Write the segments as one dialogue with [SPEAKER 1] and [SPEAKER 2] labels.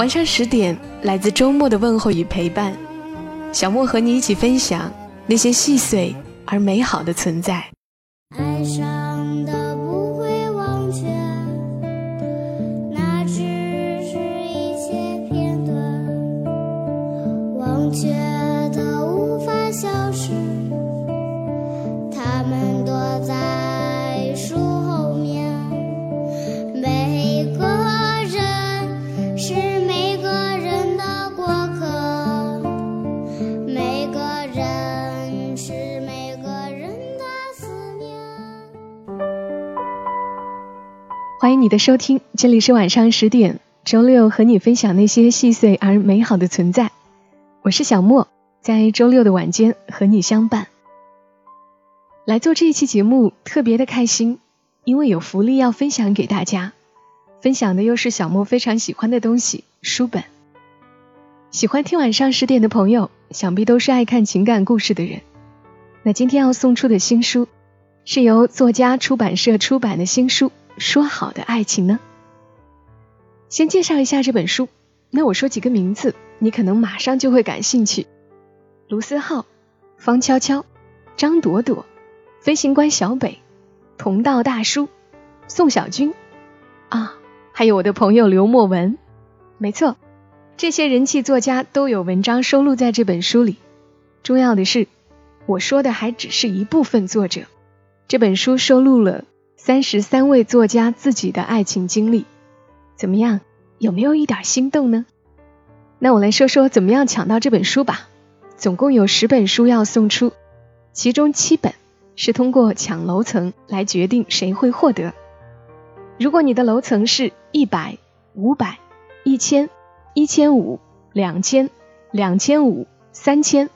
[SPEAKER 1] 晚上十点，来自周末的问候与陪伴，小莫和你一起分享那些细碎而美好的存在。
[SPEAKER 2] 的收听，这里是晚上十点，周六和你分享那些细碎而美好的存在。我是小莫，在周六的晚间和你相伴。来做这一期节目特别的开心，因为有福利要分享给大家，分享的又是小莫非常喜欢的东西——书本。喜欢听晚上十点的朋友，想必都是爱看情感故事的人。那今天要送出的新书，是由作家出版社出版的新书《说好的爱情》呢。先介绍一下这本书，那我说几个名字，你可能马上就会感兴趣：卢思浩、方悄悄、张朵朵、飞行官小北、同道大叔、宋小军啊，还有我的朋友刘墨文。没错，这些人气作家都有文章收录在这本书里。重要的是，我说的还只是一部分作者。这本书收录了三十三位作家自己的爱情经历，怎么样？有没有一点心动呢？那我来说说怎么样抢到这本书吧。总共有十本书要送出，其中七本是通过抢楼层来决定谁会获得。如果你的楼层是一百、五百、一千、一千五、两千、两千五、三千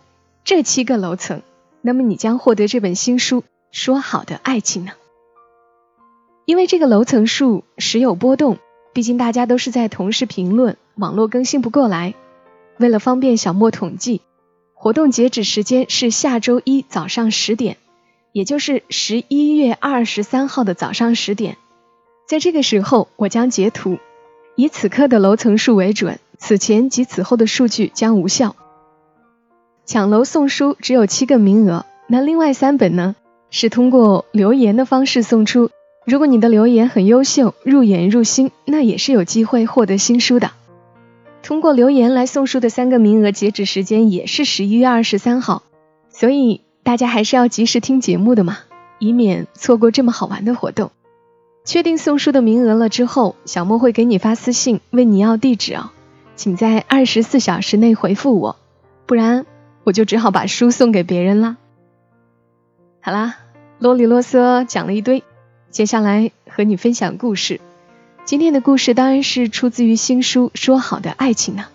[SPEAKER 2] 这七个楼层，那么你将获得这本新书《说好的爱情》呢？因为这个楼层数时有波动，毕竟大家都是在同时评论，网络更新不过来。为了方便小莫统计，活动截止时间是下周一早上十点，也就是十一月二十三号的早上十点。在这个时候，我将截图，以此刻的楼层数为准，此前及此后的数据将无效。抢楼送书只有七个名额，那另外三本呢，是通过留言的方式送出。如果你的留言很优秀，入眼入心，那也是有机会获得新书的。通过留言来送书的三个名额，截止时间也是十一月二十三号，所以大家还是要及时听节目的嘛，以免错过这么好玩的活动。确定送书的名额了之后，小莫会给你发私信问你要地址哦，请在二十四小时内回复我，不然我就只好把书送给别人啦。好啦，啰里啰嗦讲了一堆。接下来和你分享故事，今天的故事当然是出自于新书《说好的爱情》呢，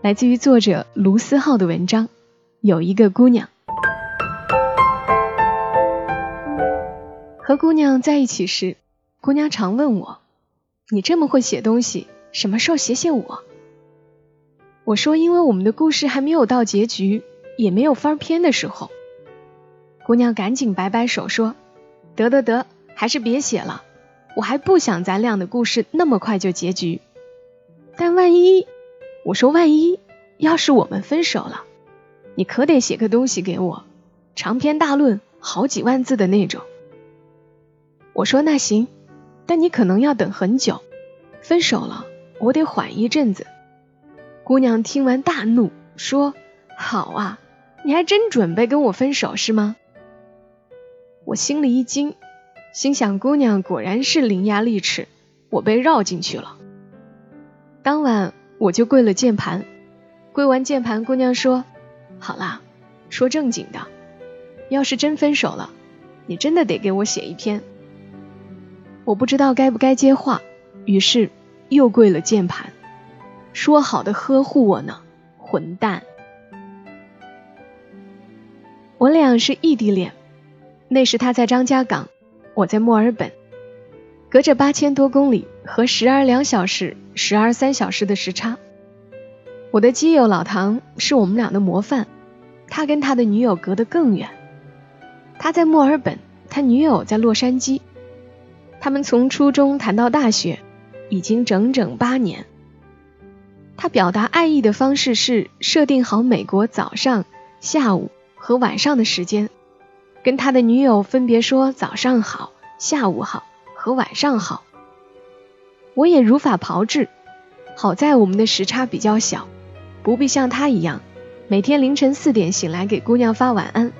[SPEAKER 2] 来自于作者卢思浩的文章。有一个姑娘，和姑娘在一起时，姑娘常问我：“你这么会写东西，什么时候写写我？”我说：“因为我们的故事还没有到结局，也没有翻篇的时候。”姑娘赶紧摆摆手说：“得得得。”还是别写了，我还不想咱俩的故事那么快就结局。但万一，我说万一，要是我们分手了，你可得写个东西给我，长篇大论，好几万字的那种。我说那行，但你可能要等很久。分手了，我得缓一阵子。姑娘听完大怒，说：“好啊，你还真准备跟我分手是吗？”我心里一惊。心想，姑娘果然是伶牙俐齿，我被绕进去了。当晚我就跪了键盘，跪完键盘，姑娘说：“好啦，说正经的，要是真分手了，你真的得给我写一篇。”我不知道该不该接话，于是又跪了键盘，说好的呵护我呢，混蛋！我俩是异地恋，那时他在张家港，我在墨尔本，隔着八千多公里和时而两小时、时而三小时的时差。我的基友老唐是我们俩的模范，他跟他的女友隔得更远。他在墨尔本，他女友在洛杉矶。他们从初中谈到大学，已经整整八年。他表达爱意的方式是设定好美国早上、下午。和晚上的时间，跟他的女友分别说早上好、下午好和晚上好。我也如法炮制，好在我们的时差比较小，不必像他一样每天凌晨四点醒来给姑娘发晚安。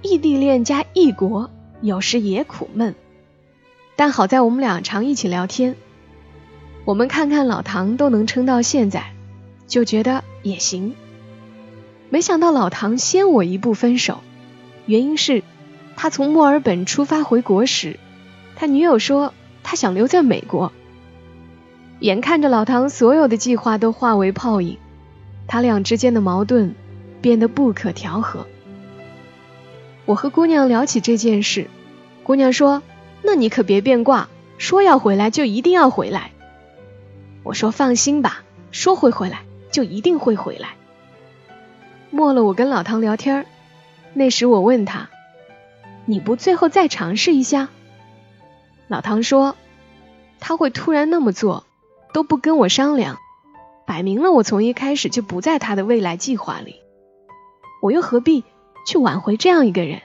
[SPEAKER 2] 异地恋加异国，有时也苦闷，但好在我们俩常一起聊天。我们看看老唐都能撑到现在，就觉得也行。没想到老唐先我一步分手，原因是，他从墨尔本出发回国时，他女友说他想留在美国。眼看着老唐所有的计划都化为泡影，他俩之间的矛盾变得不可调和。我和姑娘聊起这件事，姑娘说：“那你可别变卦，说要回来就一定要回来。”我说：“放心吧，说会回来就一定会回来。”末了，我跟老唐聊天那时我问他：“你不最后再尝试一下？”老唐说：“他会突然那么做，都不跟我商量，摆明了我从一开始就不在他的未来计划里，我又何必去挽回这样一个人？”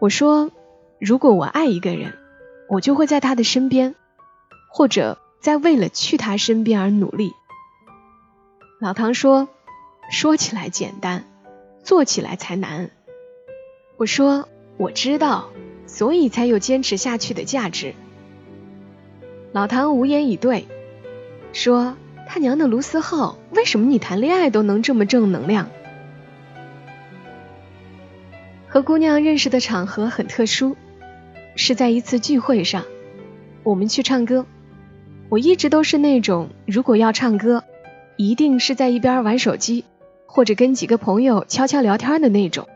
[SPEAKER 2] 我说：“如果我爱一个人，我就会在他的身边，或者在为了去他身边而努力。”老唐说。说起来简单，做起来才难。我说我知道，所以才有坚持下去的价值。老唐无言以对，说他娘的卢思浩，为什么你谈恋爱都能这么正能量？和姑娘认识的场合很特殊，是在一次聚会上，我们去唱歌。我一直都是那种如果要唱歌，一定是在一边玩手机。或者跟几个朋友悄悄聊天的那种。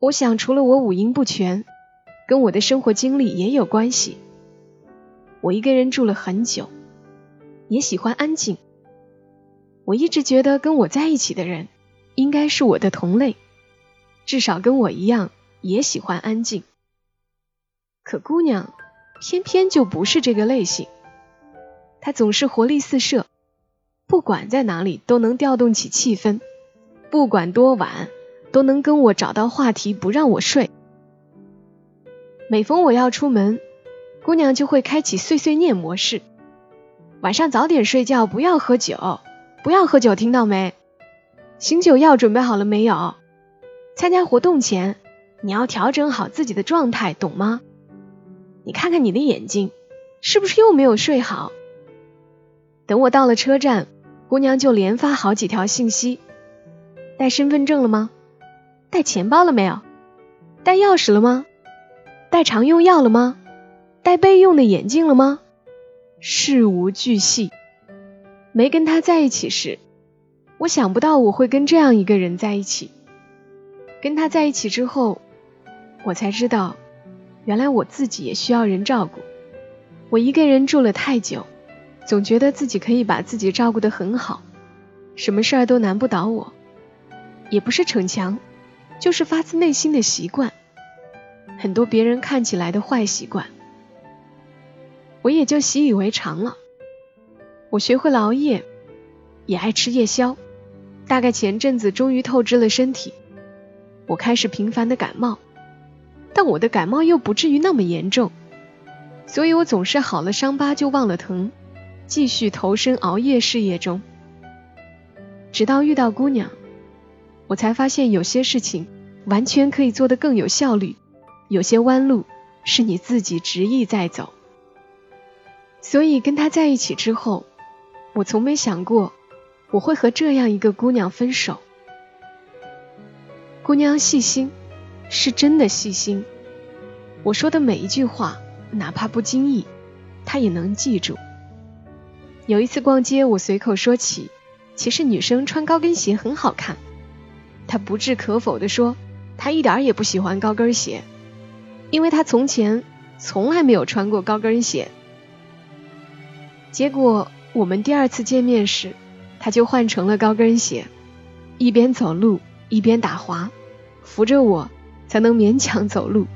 [SPEAKER 2] 我想，除了我五音不全，跟我的生活经历也有关系。我一个人住了很久，也喜欢安静。我一直觉得跟我在一起的人应该是我的同类，至少跟我一样也喜欢安静。可姑娘偏偏就不是这个类型，她总是活力四射。不管在哪里都能调动起气氛，不管多晚都能跟我找到话题不让我睡。每逢我要出门，姑娘就会开启碎碎念模式。晚上早点睡觉，不要喝酒，不要喝酒，听到没？醒酒药准备好了没有？参加活动前你要调整好自己的状态，懂吗？你看看你的眼睛，是不是又没有睡好？等我到了车站。姑娘就连发好几条信息：带身份证了吗？带钱包了没有？带钥匙了吗？带常用药了吗？带备用的眼镜了吗？事无巨细。没跟他在一起时，我想不到我会跟这样一个人在一起。跟他在一起之后，我才知道，原来我自己也需要人照顾。我一个人住了太久。总觉得自己可以把自己照顾得很好，什么事儿都难不倒我，也不是逞强，就是发自内心的习惯，很多别人看起来的坏习惯，我也就习以为常了。我学会了熬夜，也爱吃夜宵，大概前阵子终于透支了身体，我开始频繁的感冒，但我的感冒又不至于那么严重，所以我总是好了伤疤就忘了疼。继续投身熬夜事业中，直到遇到姑娘，我才发现有些事情完全可以做得更有效率，有些弯路是你自己执意在走。所以跟他在一起之后，我从没想过我会和这样一个姑娘分手。姑娘细心，是真的细心，我说的每一句话，哪怕不经意，她也能记住。有一次逛街，我随口说起，其实女生穿高跟鞋很好看。她不置可否地说，她一点也不喜欢高跟鞋，因为她从前从来没有穿过高跟鞋。结果我们第二次见面时，她就换成了高跟鞋，一边走路一边打滑，扶着我才能勉强走路。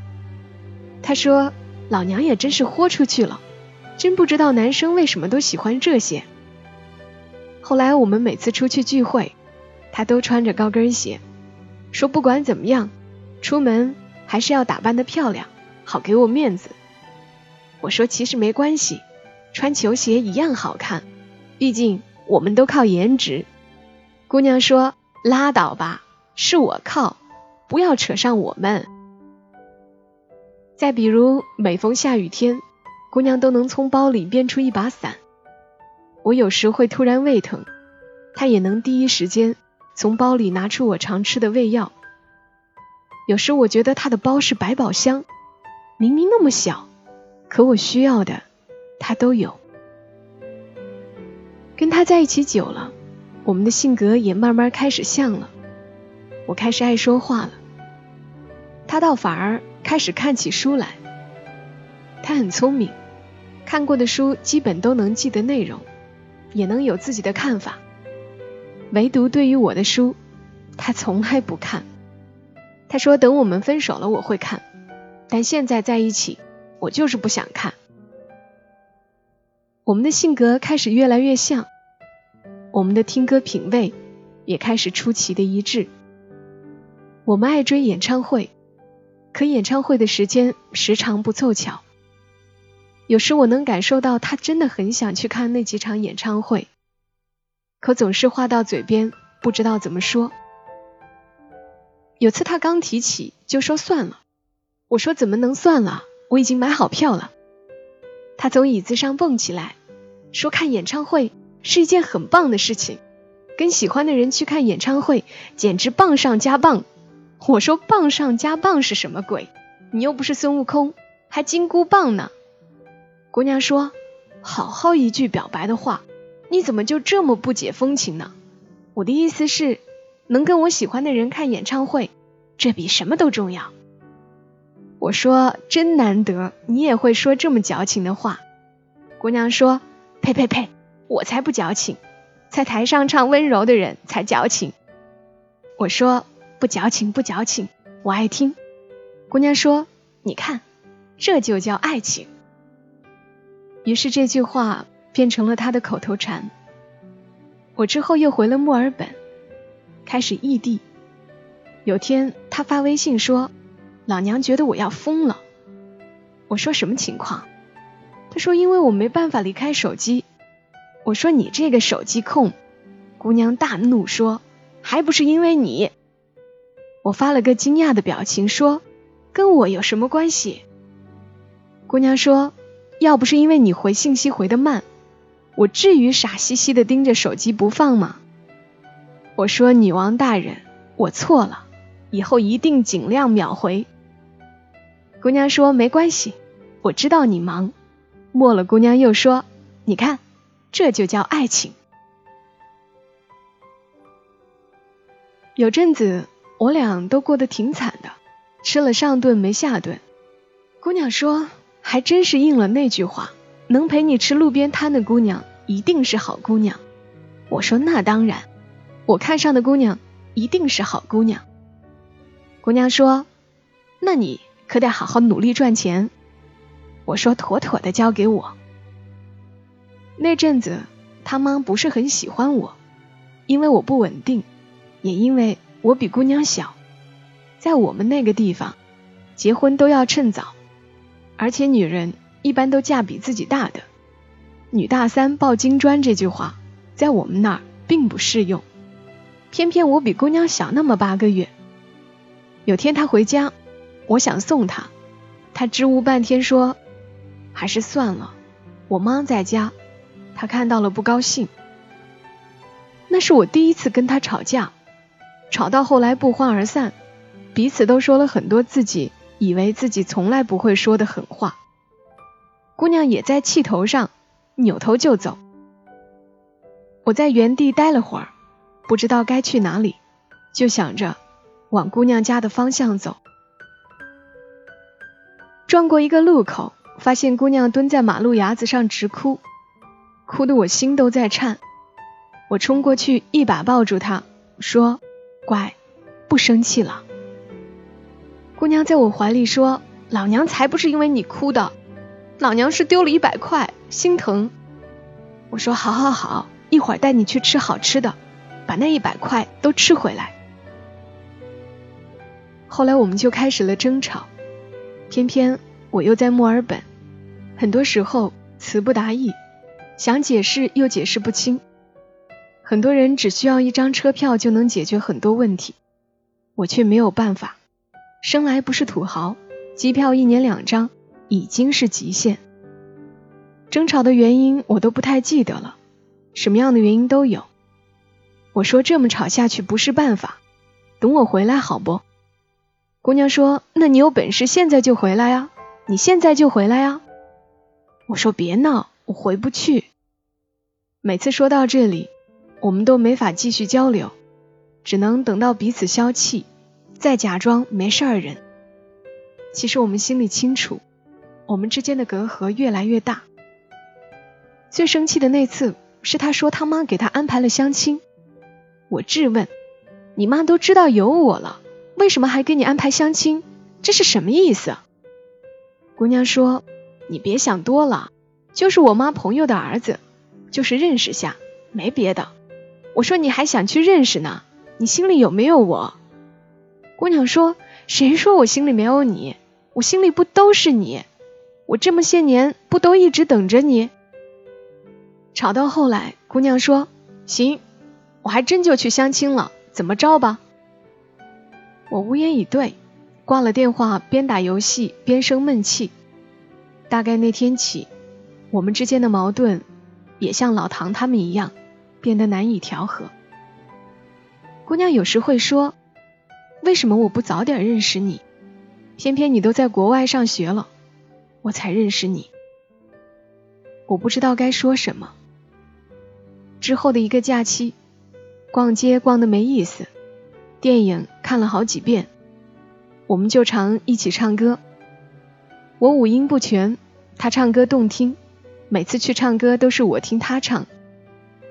[SPEAKER 2] 她说：“老娘也真是豁出去了。”真不知道男生为什么都喜欢这些。后来我们每次出去聚会，他都穿着高跟鞋，说不管怎么样，出门还是要打扮的漂亮，好给我面子。我说其实没关系，穿球鞋一样好看，毕竟我们都靠颜值。姑娘说拉倒吧，是我靠，不要扯上我们。再比如每逢下雨天。姑娘都能从包里变出一把伞，我有时会突然胃疼，她也能第一时间从包里拿出我常吃的胃药。有时我觉得她的包是百宝箱，明明那么小，可我需要的她都有。跟她在一起久了，我们的性格也慢慢开始像了。我开始爱说话了，她倒反而开始看起书来。她很聪明。看过的书基本都能记得内容，也能有自己的看法。唯独对于我的书，他从来不看。他说等我们分手了我会看，但现在在一起，我就是不想看。我们的性格开始越来越像，我们的听歌品味也开始出奇的一致。我们爱追演唱会，可演唱会的时间时常不凑巧。有时我能感受到他真的很想去看那几场演唱会，可总是话到嘴边不知道怎么说。有次他刚提起就说算了，我说怎么能算了？我已经买好票了。他从椅子上蹦起来，说看演唱会是一件很棒的事情，跟喜欢的人去看演唱会简直棒上加棒。我说棒上加棒是什么鬼？你又不是孙悟空，还金箍棒呢？姑娘说：“好好一句表白的话，你怎么就这么不解风情呢？我的意思是，能跟我喜欢的人看演唱会，这比什么都重要。”我说：“真难得，你也会说这么矫情的话。”姑娘说：“呸呸呸，我才不矫情，在台上唱温柔的人才矫情。”我说：“不矫情，不矫情，我爱听。”姑娘说：“你看，这就叫爱情。”于是这句话变成了他的口头禅。我之后又回了墨尔本，开始异地。有天他发微信说：“老娘觉得我要疯了。”我说：“什么情况？”他说：“因为我没办法离开手机。”我说：“你这个手机控！”姑娘大怒说：“还不是因为你！”我发了个惊讶的表情说：“跟我有什么关系？”姑娘说。要不是因为你回信息回的慢，我至于傻兮兮的盯着手机不放吗？我说女王大人，我错了，以后一定尽量秒回。姑娘说没关系，我知道你忙。末了，姑娘又说，你看，这就叫爱情。有阵子我俩都过得挺惨的，吃了上顿没下顿。姑娘说。还真是应了那句话，能陪你吃路边摊的姑娘一定是好姑娘。我说那当然，我看上的姑娘一定是好姑娘。姑娘说，那你可得好好努力赚钱。我说妥妥的交给我。那阵子他妈不是很喜欢我，因为我不稳定，也因为我比姑娘小，在我们那个地方，结婚都要趁早。而且女人一般都嫁比自己大的，“女大三抱金砖”这句话在我们那儿并不适用。偏偏我比姑娘小那么八个月。有天她回家，我想送她，她支吾半天说：“还是算了，我妈在家，她看到了不高兴。”那是我第一次跟她吵架，吵到后来不欢而散，彼此都说了很多自己。以为自己从来不会说的狠话，姑娘也在气头上，扭头就走。我在原地待了会儿，不知道该去哪里，就想着往姑娘家的方向走。转过一个路口，发现姑娘蹲在马路牙子上直哭，哭得我心都在颤。我冲过去，一把抱住她，说：“乖，不生气了。”姑娘在我怀里说：“老娘才不是因为你哭的，老娘是丢了一百块，心疼。”我说：“好好好，一会儿带你去吃好吃的，把那一百块都吃回来。”后来我们就开始了争吵。偏偏我又在墨尔本，很多时候词不达意，想解释又解释不清。很多人只需要一张车票就能解决很多问题，我却没有办法。生来不是土豪，机票一年两张已经是极限。争吵的原因我都不太记得了，什么样的原因都有。我说这么吵下去不是办法，等我回来好不？姑娘说：“那你有本事现在就回来呀！你现在就回来呀！”我说：“别闹，我回不去。”每次说到这里，我们都没法继续交流，只能等到彼此消气，再假装没事儿人。其实我们心里清楚，我们之间的隔阂越来越大。最生气的那次是他说他妈给他安排了相亲，我质问：“你妈都知道有我了。”为什么还给你安排相亲？这是什么意思？姑娘说：“你别想多了，就是我妈朋友的儿子，就是认识下，没别的。”我说：“你还想去认识呢？你心里有没有我？”姑娘说：“谁说我心里没有你？我心里不都是你？我这么些年不都一直等着你？”吵到后来，姑娘说：“行，我还真就去相亲了，怎么着吧？”我无言以对，挂了电话，边打游戏边生闷气。大概那天起，我们之间的矛盾也像老唐他们一样，变得难以调和。姑娘有时会说：“为什么我不早点认识你？偏偏你都在国外上学了，我才认识你。”我不知道该说什么。之后的一个假期，逛街逛得没意思。电影看了好几遍，我们就常一起唱歌。我五音不全，他唱歌动听，每次去唱歌都是我听他唱。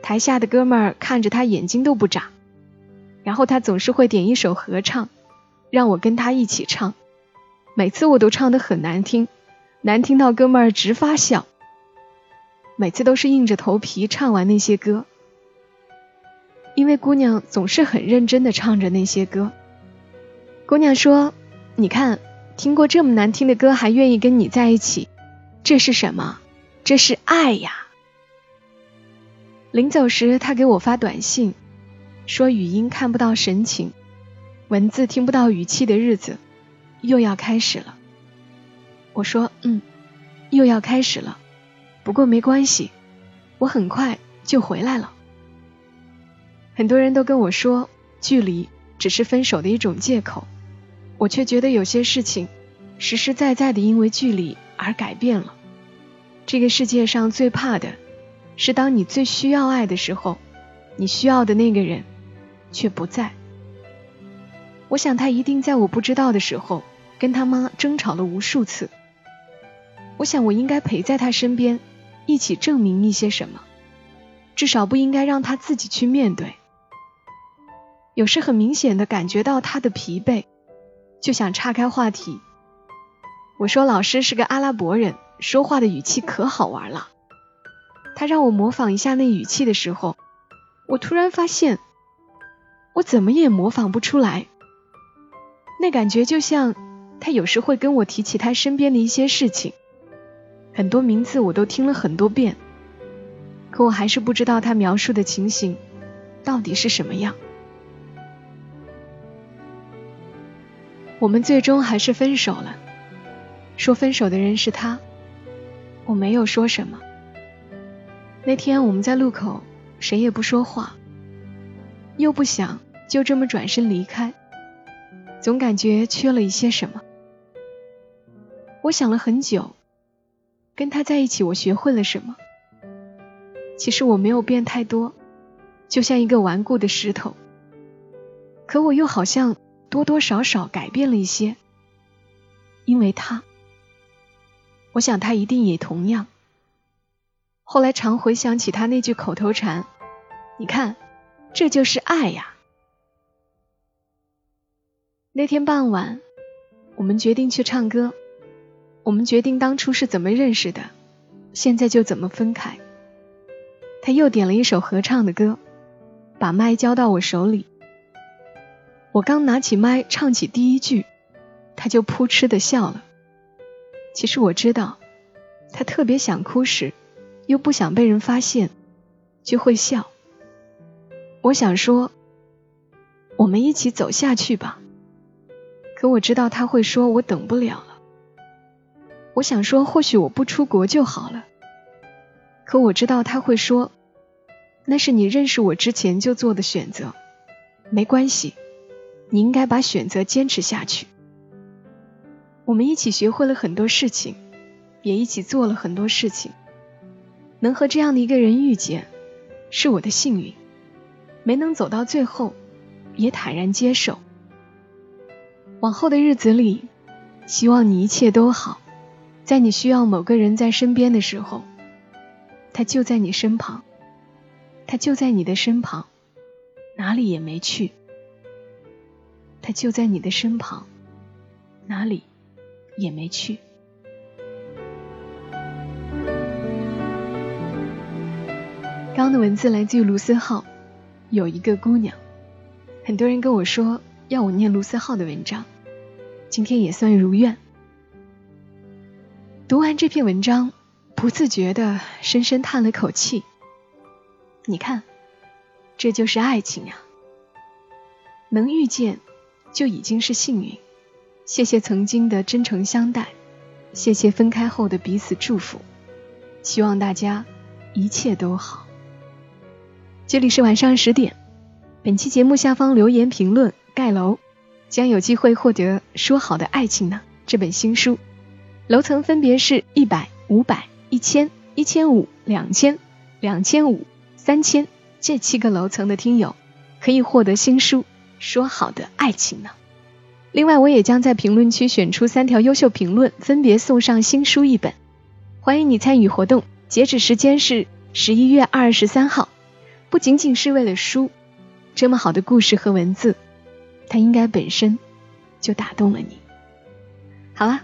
[SPEAKER 2] 台下的哥们儿看着他眼睛都不眨，然后他总是会点一首合唱，让我跟他一起唱。每次我都唱得很难听，难听到哥们儿直发笑。每次都是硬着头皮唱完那些歌。因为姑娘总是很认真的唱着那些歌。姑娘说：“你看，听过这么难听的歌还愿意跟你在一起，这是什么？这是爱呀！”临走时，他给我发短信，说语音看不到神情，文字听不到语气的日子又要开始了。我说：“嗯，又要开始了，不过没关系，我很快就回来了。”很多人都跟我说，距离只是分手的一种借口，我却觉得有些事情实实在在的因为距离而改变了。这个世界上最怕的是，当你最需要爱的时候，你需要的那个人却不在。我想他一定在我不知道的时候跟他妈争吵了无数次。我想我应该陪在他身边，一起证明一些什么，至少不应该让他自己去面对。有时很明显的感觉到他的疲惫，就想岔开话题。我说老师是个阿拉伯人，说话的语气可好玩了。他让我模仿一下那语气的时候，我突然发现，我怎么也模仿不出来。那感觉就像他有时会跟我提起他身边的一些事情，很多名字我都听了很多遍，可我还是不知道他描述的情形到底是什么样。我们最终还是分手了。说分手的人是他，我没有说什么。那天我们在路口，谁也不说话，又不想就这么转身离开，总感觉缺了一些什么。我想了很久，跟他在一起，我学会了什么？其实我没有变太多，就像一个顽固的石头。可我又好像多多少少改变了一些，因为他，我想他一定也同样。后来常回想起他那句口头禅：“你看，这就是爱呀。”那天傍晚，我们决定去唱歌。我们决定当初是怎么认识的，现在就怎么分开。他又点了一首合唱的歌，把麦交到我手里。我刚拿起麦唱起第一句，他就扑哧的笑了。其实我知道，他特别想哭时，又不想被人发现，就会笑。我想说，我们一起走下去吧。可我知道他会说：“我等不了了。”我想说：“或许我不出国就好了。”可我知道他会说：“那是你认识我之前就做的选择，没关系，你应该把选择坚持下去。”我们一起学会了很多事情，也一起做了很多事情。能和这样的一个人遇见，是我的幸运；没能走到最后，也坦然接受。往后的日子里，希望你一切都好。在你需要某个人在身边的时候，他就在你身旁，他就在你的身旁，哪里也没去。他就在你的身旁，哪里也没去。刚的文字来自于卢思浩，有一个姑娘。很多人跟我说要我念卢思浩的文章。今天也算如愿。读完这篇文章，不自觉的深深叹了口气。你看，这就是爱情呀！能遇见，就已经是幸运。谢谢曾经的真诚相待，谢谢分开后的彼此祝福。希望大家一切都好。这里是晚上十点，本期节目下方留言评论盖楼。将有机会获得《说好的爱情呢》这本新书，楼层分别是一百、五百、一千、一千五、两千、两千五、三千这七个楼层的听友可以获得新书《说好的爱情呢》。另外，我也将在评论区选出三条优秀评论，分别送上新书一本。欢迎你参与活动，截止时间是十一月二十三号。不仅仅是为了书，这么好的故事和文字。它应该本身就打动了你。好了，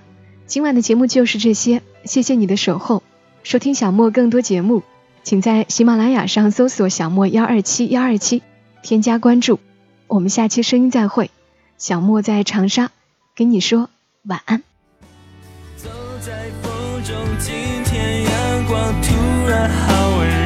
[SPEAKER 2] 今晚的节目就是这些，谢谢你的守候。收听小莫更多节目，请在喜马拉雅上搜索“小莫幺二七幺二七”，添加关注。我们下期声音再会。小莫在长沙跟你说晚安。走在风中，今天阳光突然好温柔，